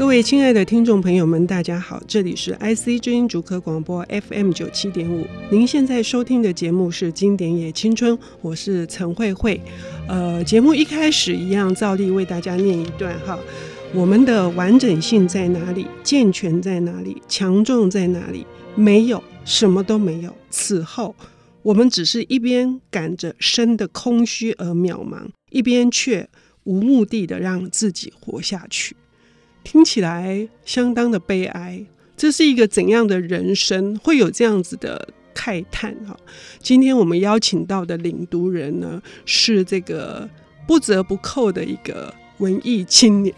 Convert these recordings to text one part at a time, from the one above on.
各位亲爱的听众朋友们，大家好，这里是 IC 之音竹科广播 FM 九七点五。您现在收听的节目是《经典也青春》，我是陈慧慧。呃，节目一开始一样，照例为大家念一段哈。我们的完整性在哪里？健全在哪里？强壮在哪里？没有，什么都没有。此后，我们只是一边赶着生的空虚而渺茫，一边却无目的的让自己活下去。听起来相当的悲哀。这是一个怎样的人生？会有这样子的慨叹哈。今天我们邀请到的领读人呢，是这个不折不扣的一个。文艺青年，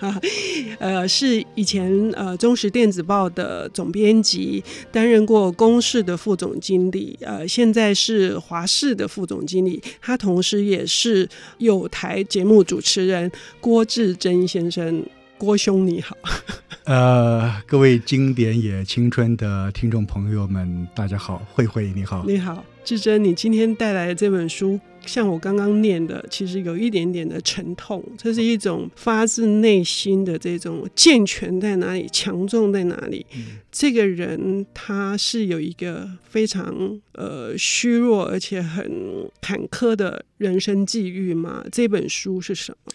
呃，是以前呃中时电子报的总编辑，担任过公视的副总经理，呃，现在是华视的副总经理。他同时也是友台节目主持人郭志珍先生，郭兄你好。呃，各位经典也青春的听众朋友们，大家好，慧慧你好，你好，志珍，你今天带来的这本书。像我刚刚念的，其实有一点点的沉痛。这是一种发自内心的这种健全在哪里，强壮在哪里。嗯、这个人他是有一个非常呃虚弱而且很坎坷的人生际遇吗？这本书是什么？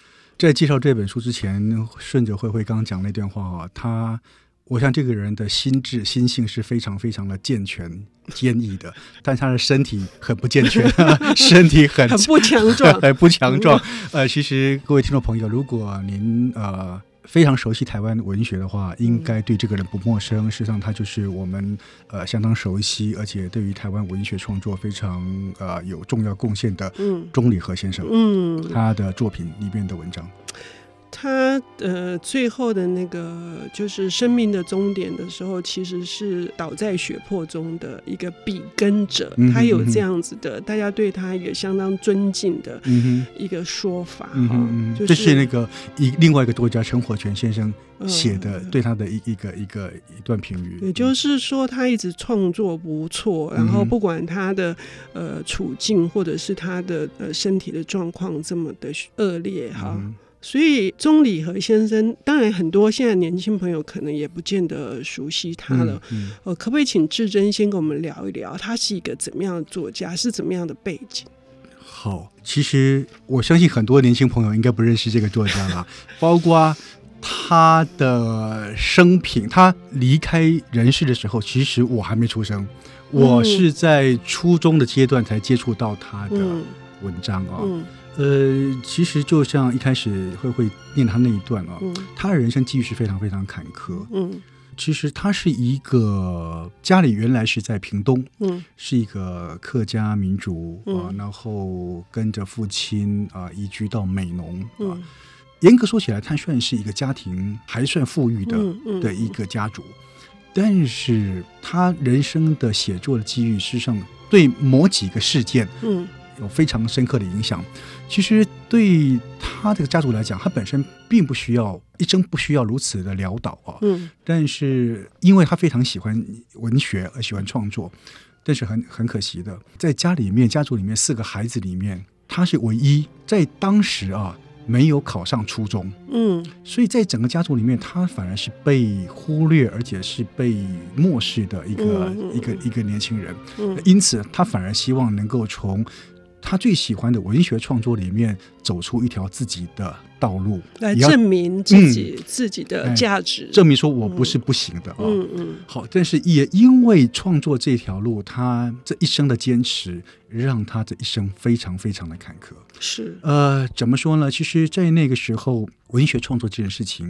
在介绍这本书之前，顺着慧慧刚刚讲那段话啊，他。我想这个人的心智、心性是非常非常的健全、坚毅的，但他的身体很不健全，身体很很不强壮，很不强壮。呃，其实各位听众朋友，如果您呃非常熟悉台湾文学的话，应该对这个人不陌生。实际上，他就是我们呃相当熟悉，而且对于台湾文学创作非常呃有重要贡献的钟理和先生。嗯，他的作品里面的文章。他呃，最后的那个就是生命的终点的时候，其实是倒在血泊中的一个笔耕者，他有这样子的，大家对他也相当尊敬的一个说法哈。这是那个一另外一个作家陈火泉先生写的对他的一一个一个一段评语，也就是说他一直创作不错，然后不管他的呃处境或者是他的呃身体的状况这么的恶劣哈。所以钟理和先生，当然很多现在年轻朋友可能也不见得熟悉他了。嗯嗯、呃，可不可以请志珍先跟我们聊一聊，他是一个怎么样的作家，是怎么样的背景？好，其实我相信很多年轻朋友应该不认识这个作家了，包括他的生平。他离开人世的时候，其实我还没出生，我是在初中的阶段才接触到他的文章啊。嗯嗯呃，其实就像一开始慧慧念他那一段啊，嗯、他的人生际遇是非常非常坎坷。嗯，其实他是一个家里原来是在屏东，嗯，是一个客家民族啊，嗯、然后跟着父亲啊移居到美浓啊。嗯、严格说起来，他算是一个家庭还算富裕的、嗯嗯、的一个家族，但是他人生的写作的机遇，事实上对某几个事件，嗯。有非常深刻的影响。其实对他这个家族来讲，他本身并不需要一生不需要如此的潦倒啊。嗯。但是因为他非常喜欢文学而喜欢创作，但是很很可惜的，在家里面家族里面四个孩子里面，他是唯一在当时啊。没有考上初中，嗯，所以在整个家族里面，他反而是被忽略，而且是被漠视的一个、嗯、一个一个年轻人。嗯，因此他反而希望能够从他最喜欢的文学创作里面走出一条自己的道路，来证明自己、嗯、自己的价值，证明说我不是不行的啊。嗯嗯。好，但是也因为创作这条路，他这一生的坚持，让他这一生非常非常的坎坷。是。呃，怎么说呢？其实，在那个时候，文学创作这件事情，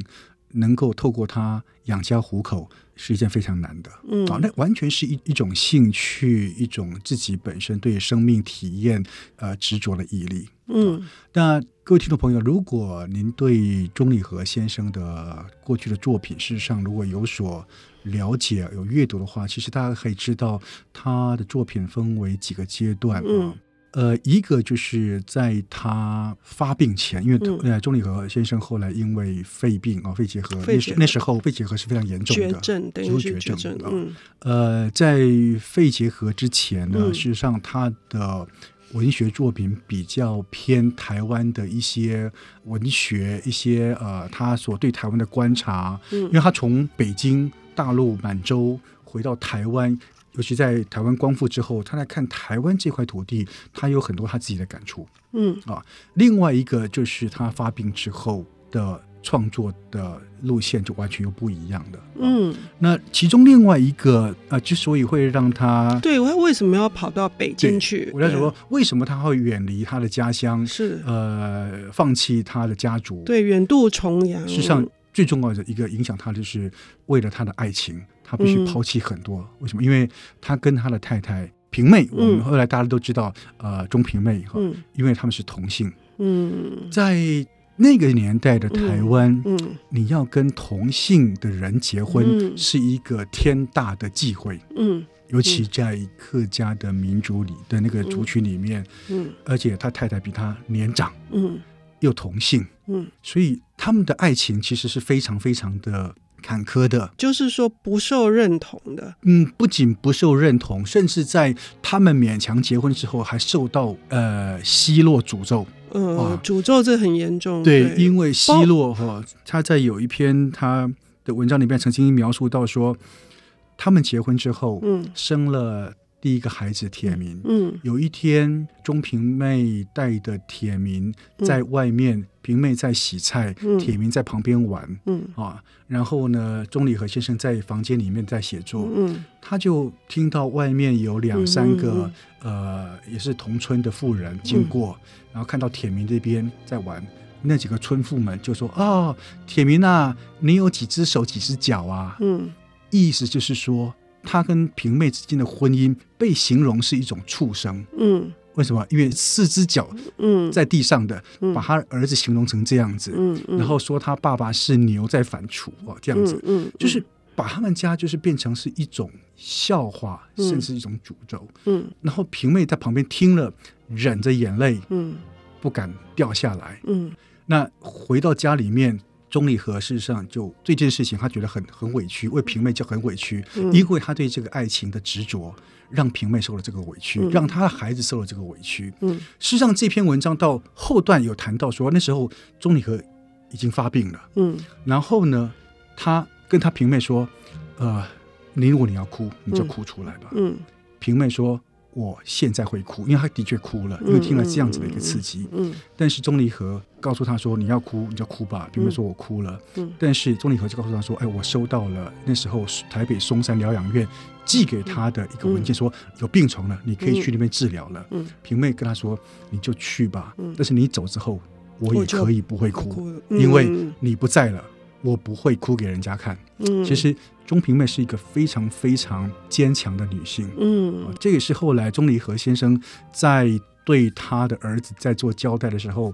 能够透过他养家糊口。是一件非常难的，嗯，啊，那完全是一一种兴趣，一种自己本身对生命体验呃执着的毅力，嗯。那各位听众朋友，如果您对钟理和先生的过去的作品，事实上如果有所了解、有阅读的话，其实大家可以知道他的作品分为几个阶段啊。嗯呃，一个就是在他发病前，因为呃，钟理和先生后来因为肺病啊，肺结核，那时那时候肺结核是非常严重的，绝症，等于是绝症。嗯，呃，在肺结核之前呢，事实上他的文学作品比较偏台湾的一些文学，一些呃，他所对台湾的观察，嗯，因为他从北京、大陆、满洲回到台湾，尤其在台湾光复之后，他来看台湾这块土地，他有很多他自己的感触，嗯啊。另外一个就是他发病之后的。创作的路线就完全又不一样的，嗯，那其中另外一个呃，之所以会让他对，他为什么要跑到北京去？我在说，为什么他会远离他的家乡？是呃，放弃他的家族，对，远渡重洋。实际上，最重要的一个影响他，就是为了他的爱情，他必须抛弃很多。嗯、为什么？因为他跟他的太太平妹，我们后来大家都知道，呃，钟平妹哈，嗯，因为他们是同性，嗯，在。那个年代的台湾，嗯嗯、你要跟同性的人结婚是一个天大的忌讳，嗯，尤其在客家的民族里的那个族群里面，嗯，而且他太太比他年长，嗯，又同性，嗯，所以他们的爱情其实是非常非常的坎坷的，就是说不受认同的，嗯，不仅不受认同，甚至在他们勉强结婚之后，还受到呃奚落诅咒。嗯，诅咒这很严重。对，对，因为奚落哈，他在有一篇他的文章里面曾经描述到说，他们结婚之后，嗯，生了第一个孩子铁明，嗯，有一天钟平妹带的铁明在外面，嗯、平妹在洗菜，铁明在旁边玩，嗯。啊，然后呢，钟礼和先生在房间里面在写作，嗯，他就听到外面有两三个。呃，也是同村的妇人经过，嗯、然后看到铁明这边在玩，那几个村妇们就说：“哦，铁明啊，你有几只手几只脚啊？”嗯，意思就是说，他跟平妹之间的婚姻被形容是一种畜生。嗯，为什么？因为四只脚嗯在地上的，嗯、把他儿子形容成这样子，嗯，嗯然后说他爸爸是牛在反刍哦，这样子，嗯，嗯就是。把他们家就是变成是一种笑话，嗯、甚至一种诅咒。嗯，然后平妹在旁边听了，忍着眼泪，嗯，不敢掉下来。嗯，那回到家里面，钟离和事实上就这件事情，他觉得很很委屈，为平妹就很委屈，嗯、因为他对这个爱情的执着，让平妹受了这个委屈，嗯、让他的孩子受了这个委屈。嗯，事实上这篇文章到后段有谈到说，那时候钟离和已经发病了。嗯，然后呢，他。跟他平妹说，呃，你如果你要哭，你就哭出来吧。嗯，平妹说，我现在会哭，因为他的确哭了，因为听了这样子的一个刺激。嗯，但是钟离和告诉他说，你要哭你就哭吧。平妹说我哭了。嗯，但是钟离和就告诉他说，哎，我收到了那时候台北松山疗养院寄给他的一个文件，说有病床了，你可以去那边治疗了。嗯，平妹跟他说，你就去吧。嗯，但是你走之后，我也可以不会哭，因为你不在了。我不会哭给人家看。嗯，其实钟平妹是一个非常非常坚强的女性。嗯，啊，这也是后来钟离和先生在对他的儿子在做交代的时候，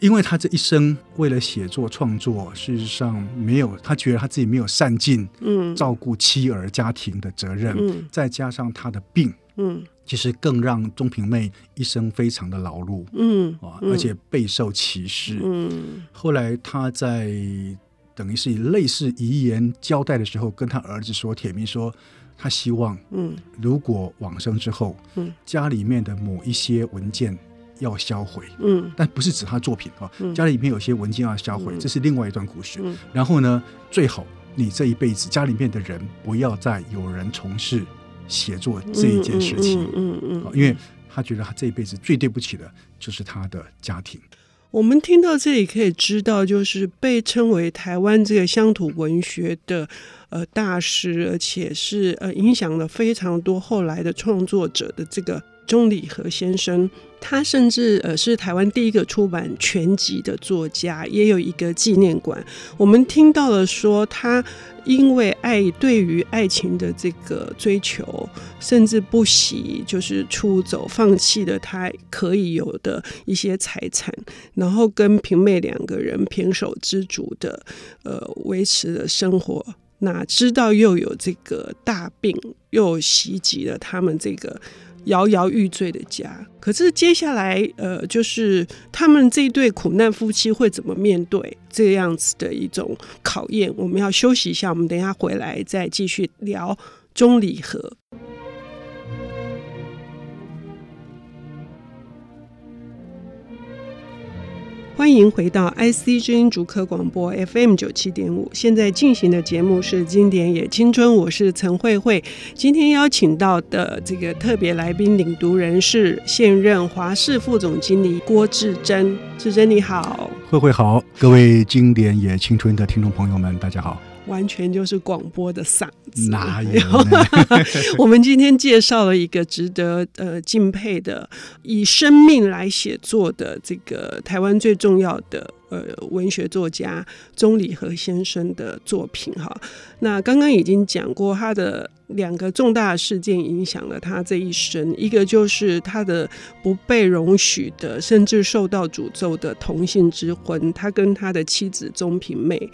因为他这一生为了写作创作，事实上没有，他觉得他自己没有善尽嗯。照顾妻儿家庭的责任，嗯，再加上他的病，嗯，其实更让钟平妹一生非常的劳碌，嗯。啊，而且备受歧视，嗯，后来他在。等于是以类似遗言交代的时候，跟他儿子说，铁明说，他希望，嗯，如果往生之后，嗯，家里面的某一些文件要销毁，嗯，但不是指他作品啊，嗯，家里面有些文件要销毁，嗯，这是另外一段故事。嗯，然后呢，最好你这一辈子家里面的人不要再有人从事写作这一件事情，嗯，嗯，因为他觉得他这一辈子最对不起的就是他的家庭。我们听到这里可以知道，就是被称为台湾这个乡土文学的呃大师，而且是呃影响了非常多后来的创作者的这个钟理和先生。他甚至呃是台湾第一个出版全集的作家，也有一个纪念馆。我们听到了说他。因为爱，对于爱情的这个追求，甚至不惜就是出走，放弃了他可以有的一些财产，然后跟平妹两个人平手胝足的呃维持了生活。哪知道又有这个大病，又袭击了他们这个。摇摇欲坠的家，可是接下来，呃，就是他们这对苦难夫妻会怎么面对这样子的一种考验？我们要休息一下，我们等一下回来再继续聊钟理和。欢迎回到 IC 之音竹科广播 FM 九七点五。现在进行的节目是《经典也青春》，我是陈慧慧。今天邀请到的这个特别来宾领读人是现任华视副总经理郭志珍。志珍你好，慧慧好，各位《经典也青春》的听众朋友们，大家好。完全就是广播的嗓子，哪有？我们今天介绍了一个值得呃敬佩的，以生命来写作的这个台湾最重要的呃文学作家钟理和先生的作品哈。那刚刚已经讲过他的两个重大事件影响了他这一生，一个就是他的不被容许的，甚至受到诅咒的同性之婚，他跟他的妻子钟平妹。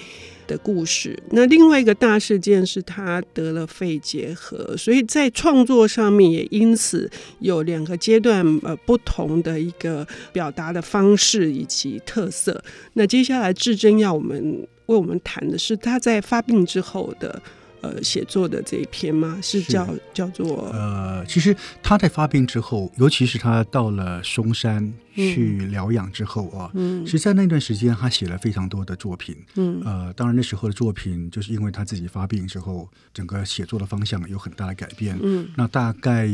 的故事。那另外一个大事件是他得了肺结核，所以在创作上面也因此有两个阶段呃不同的一个表达的方式以及特色。那接下来志珍要我们为我们谈的是他在发病之后的。呃，写作的这一篇吗？是叫是。叫做呃，其实他在发病之后，尤其是他到了嵩山去疗养之后啊，嗯，其实在那段时间，他写了非常多的作品，嗯，呃，当然那时候的作品，就是因为他自己发病之后，整个写作的方向有很大的改变，嗯，那大概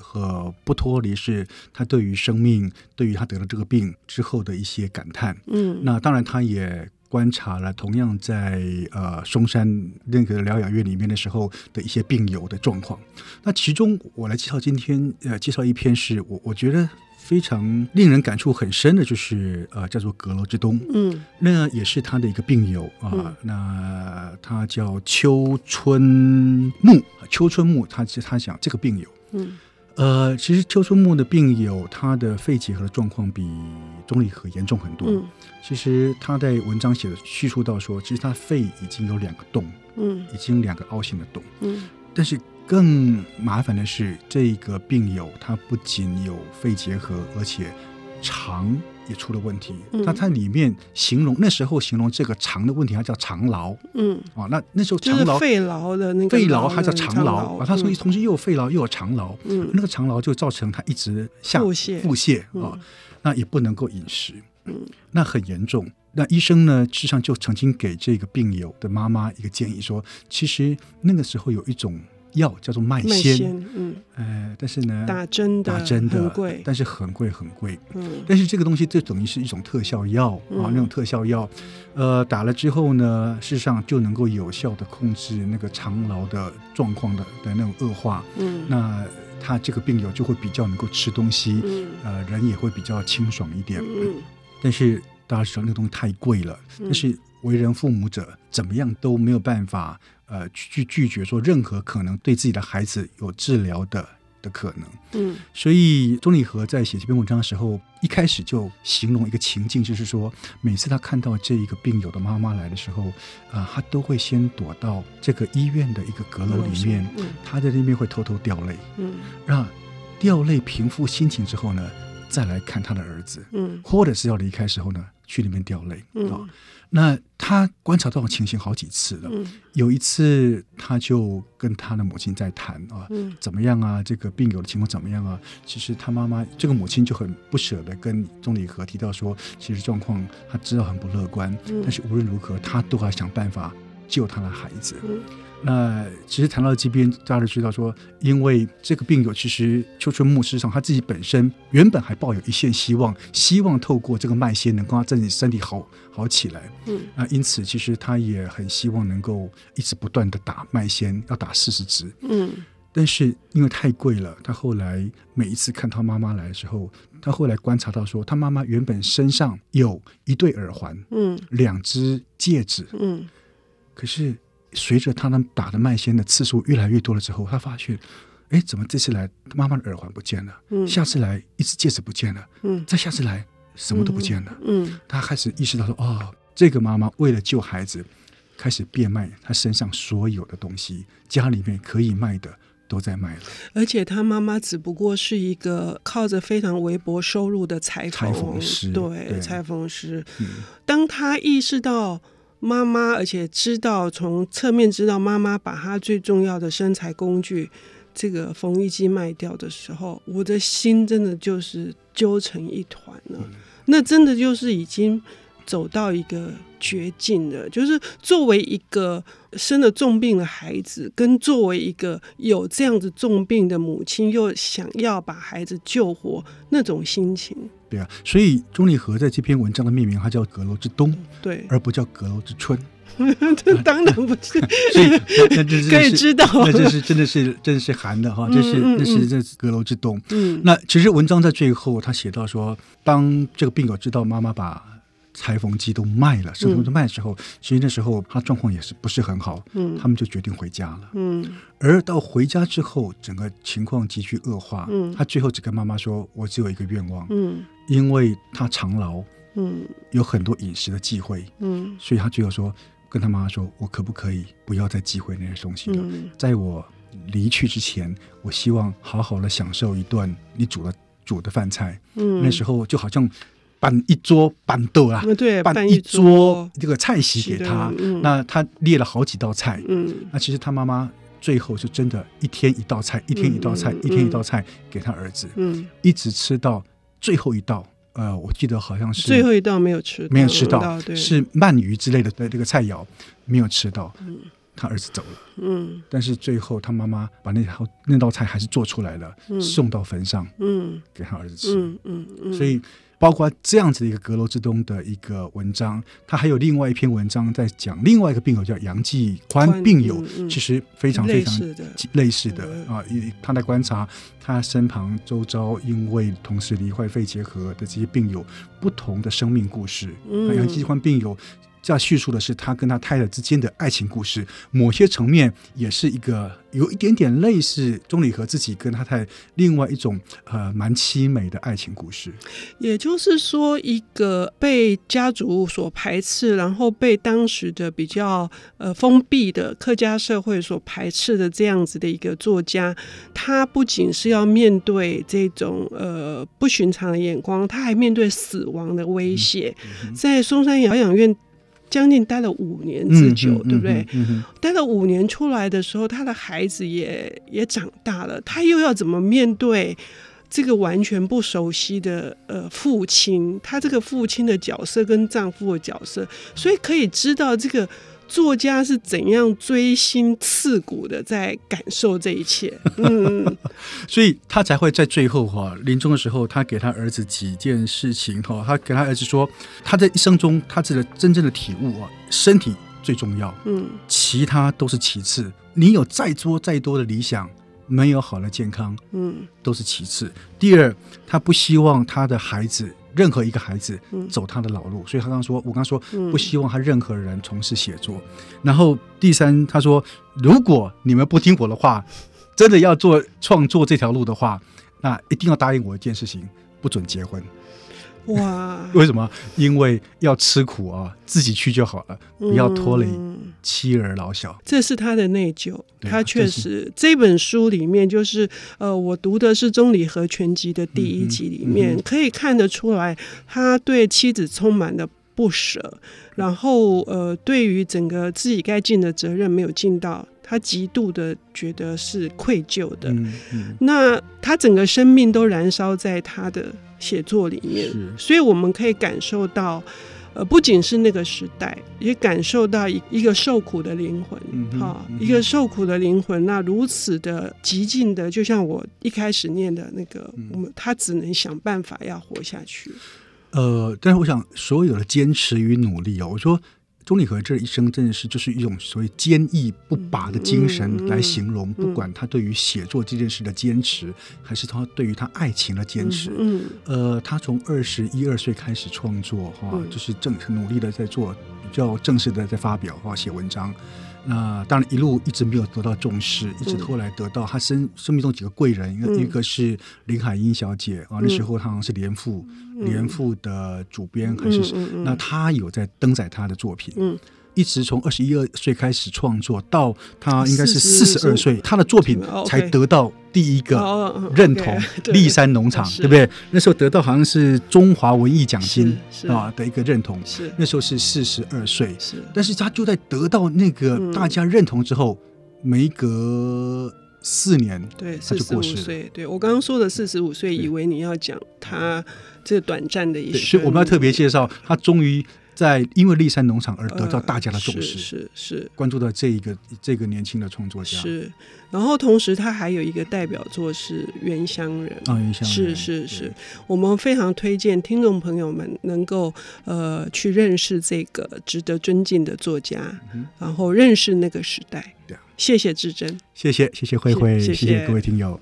和不脱离是他对于生命，对于他得了这个病之后的一些感叹，嗯，那当然他也。观察了同样在呃松山那个疗养院里面的时候的一些病友的状况。那其中我来介绍今天呃介绍一篇是我我觉得非常令人感触很深的，就是呃叫做《阁楼之东》。嗯，那也是他的一个病友啊、呃。那他叫秋春木，秋春木他他想这个病友。嗯。呃，其实邱春木的病友，他的肺结核的状况比钟离和严重很多。嗯，其实他在文章写的叙述到说，其实他肺已经有两个洞，嗯，已经两个凹陷的洞，嗯，但是更麻烦的是，这个病友他不仅有肺结核，而且肠。也出了问题，那它里面形容那时候形容这个肠的问题，它叫肠痨。嗯，啊，那那时候肠痨肺痨的那个肺痨，它叫肠痨啊。他说同时又有肺痨又有肠痨，嗯，那个肠痨就造成他一直下腹泻腹泻啊，那也不能够饮食，嗯，那很严重。那医生呢，实际上就曾经给这个病友的妈妈一个建议说，其实那个时候有一种。药叫做麦纤，嗯，呃，但是呢，打针的，打针的很贵，但是很贵很贵，嗯，但是这个东西就等于是一种特效药、嗯、啊，那种特效药，呃，打了之后呢，事实上就能够有效的控制那个肠痨的状况的的那种恶化，嗯，那他这个病友就会比较能够吃东西，嗯，呃，人也会比较清爽一点，嗯，但是大家知道那个东西太贵了，嗯、但是为人父母者怎么样都没有办法。呃，去拒绝说任何可能对自己的孩子有治疗的的可能。嗯，所以钟理和在写这篇文章的时候，一开始就形容一个情境，就是说，每次他看到这一个病友的妈妈来的时候，啊、呃，他都会先躲到这个医院的一个阁楼里面，嗯，他在那边会偷偷掉泪，嗯，让掉泪平复心情之后呢，再来看他的儿子，嗯，或者是要离开时候呢，去里面掉泪，嗯。哦那他观察到的情形好几次了。嗯、有一次，他就跟他的母亲在谈啊，嗯、怎么样啊？这个病友的情况怎么样啊？其实他妈妈这个母亲就很不舍得跟钟礼和提到说，其实状况他知道很不乐观，嗯、但是无论如何，他都要想办法救他的孩子。嗯那其实谈到这边，大家都知道说，因为这个病友其实邱春木事实上他自己本身原本还抱有一线希望，希望透过这个麦纤能够让自己身体好好起来。嗯，那因此其实他也很希望能够一直不断的打麦纤，要打四十支。嗯，但是因为太贵了，他后来每一次看他妈妈来的时候，他后来观察到说，他妈妈原本身上有一对耳环，嗯，两只戒指，嗯，可是。随着他们打的麦纤的次数越来越多了之后，他发现，哎，怎么这次来妈妈的耳环不见了？嗯，下次来一只戒指不见了，嗯，再下次来什么都不见了，嗯，嗯，他开始意识到说，哦，这个妈妈为了救孩子，开始变卖她身上所有的东西，家里面可以卖的都在卖了。而且他妈妈只不过是一个靠着非常微薄收入的裁缝，裁缝师，对，对裁缝师。嗯，当他意识到。妈妈，而且知道从侧面知道妈妈把她最重要的身材工具这个缝衣机卖掉的时候，我的心真的就是揪成一团了。嗯、那真的就是已经走到一个绝境了。就是作为一个生了重病的孩子，跟作为一个有这样子重病的母亲，又想要把孩子救活，那种心情。对啊，所以钟丽和在这篇文章的命名，它叫《阁楼之冬》，对，而不叫《阁楼之春》。这当然不是，所以那这是 可以知道，那这是真的是真的是寒的哈，这是那是这阁楼之冬。嗯，那其实文章在最后他写到说，当这个病友知道妈妈把裁缝机都卖了，什么都卖的时候，其实那时候他状况也是不是很好。嗯，他们就决定回家了。嗯，而到回家之后，整个情况急剧恶化。嗯，他最后只跟妈妈说：“我只有一个愿望。”嗯，因为他长劳，嗯，有很多饮食的忌讳。嗯，所以他最后说。跟他妈妈说：“我可不可以不要再忌讳那些东西了？嗯、在我离去之前，我希望好好的享受一顿你煮的煮的饭菜。嗯、那时候就好像办一桌办桌啊，对，办一桌这个菜席给他。嗯、那他列了好几道菜。嗯，那其实他妈妈最后是真的一天一道菜，一天一道菜，嗯、一天一道菜给他儿子。嗯，一直吃到最后一道。”呃，我记得好像是最后一道没有吃到，没有吃到，是鳗鱼之类的的这个菜肴没有吃到。嗯，他儿子走了。嗯，但是最后他妈妈把那道那道菜还是做出来了，送到坟上，嗯，给他儿子吃。嗯嗯嗯，所以。包括这样子的一个阁楼之东的一个文章，他还有另外一篇文章在讲另外一个病友叫杨继宽病友，其实非常非常类似的，啊，他在观察他身旁周遭因为同时罹患肺结核的这些病友不同的生命故事。嗯、杨继宽病友。这样叙述的是他跟他太太之间的爱情故事，某些层面也是一个有一点点类似钟理和自己跟他太太另外一种呃蛮凄美的爱情故事。也就是说，一个被家族所排斥，然后被当时的比较呃封闭的客家社会所排斥的这样子的一个作家，他不仅是要面对这种呃不寻常的眼光，他还面对死亡的威胁，嗯嗯、在松山疗养院。将近待了五年之久，嗯、对不对？待了五年出来的时候，他的孩子也也长大了，他又要怎么面对这个完全不熟悉的呃父亲？他这个父亲的角色跟丈夫的角色，所以可以知道这个。作家是怎样锥心刺骨的在感受这一切，嗯，所以他才会在最后哈临终的时候，他给他儿子几件事情哈，他给他儿子说，他在一生中他自己的真正的体悟啊，身体最重要，嗯，其他都是其次。你有再多再多的理想，没有好的健康，嗯，都是其次。第二，他不希望他的孩子。任何一个孩子走他的老路，嗯、所以他刚说，我刚说不希望他任何人从事写作。嗯、然后第三，他说，如果你们不听我的话，真的要做创作这条路的话，那一定要答应我一件事情，不准结婚。哇！为什么？因为要吃苦啊，自己去就好了，不要拖累妻儿老小。嗯、这是他的内疚。他确实，这，这本书里面，就是呃，我读的是《钟理和全集》的第一集里面，嗯嗯、可以看得出来，他对妻子充满了不舍，然后呃，对于整个自己该尽的责任没有尽到，他极度的觉得是愧疚的。嗯嗯、那他整个生命都燃烧在他的。写作里面，所以我们可以感受到，呃，不仅是那个时代，也感受到一一个受苦的灵魂，哈、嗯，嗯、一个受苦的灵魂，那如此的极尽的，就像我一开始念的那个，嗯、我们他只能想办法要活下去。呃，但是我想，所有的坚持与努力哦，我说。钟理和这一生真的是就是一种所谓坚毅不拔的精神来形容，不管他对于写作这件事的坚持，还是他对于他爱情的坚持。嗯，呃，他从二十一二岁开始创作，哈，就是正很努力的在做，比较正式的在发表，或，写文章。那当然一路一直没有得到重视，一直后来得到他生生命中几个贵人，一个一个是林海音小姐啊，那时候她好像是联副联副的主编还是那他有在登载他的作品。一直从二十一二岁开始创作，到他应该是四十二岁，他的作品才得到第一个认同。立山农场，对不对？那时候得到好像是中华文艺奖金啊的一个认同。是那时候是四十二岁，是。但是他就在得到那个大家认同之后，没隔四年，对，他就过世了。四十五岁，对，我刚刚说的四十五岁，以为你要讲他这短暂的一生。所以我们要特别介绍，他终于在因为立山农场而得到大家的重视，呃、是是，是。关注到这一个这个年轻的创作家。是，然后同时他还有一个代表作是《原乡人》啊，原乡人。是是是，我们非常推荐听众朋友们能够呃去认识这个值得尊敬的作家，嗯、然后认识那个时代。谢谢至真，谢谢谢谢慧慧，谢谢各位听友。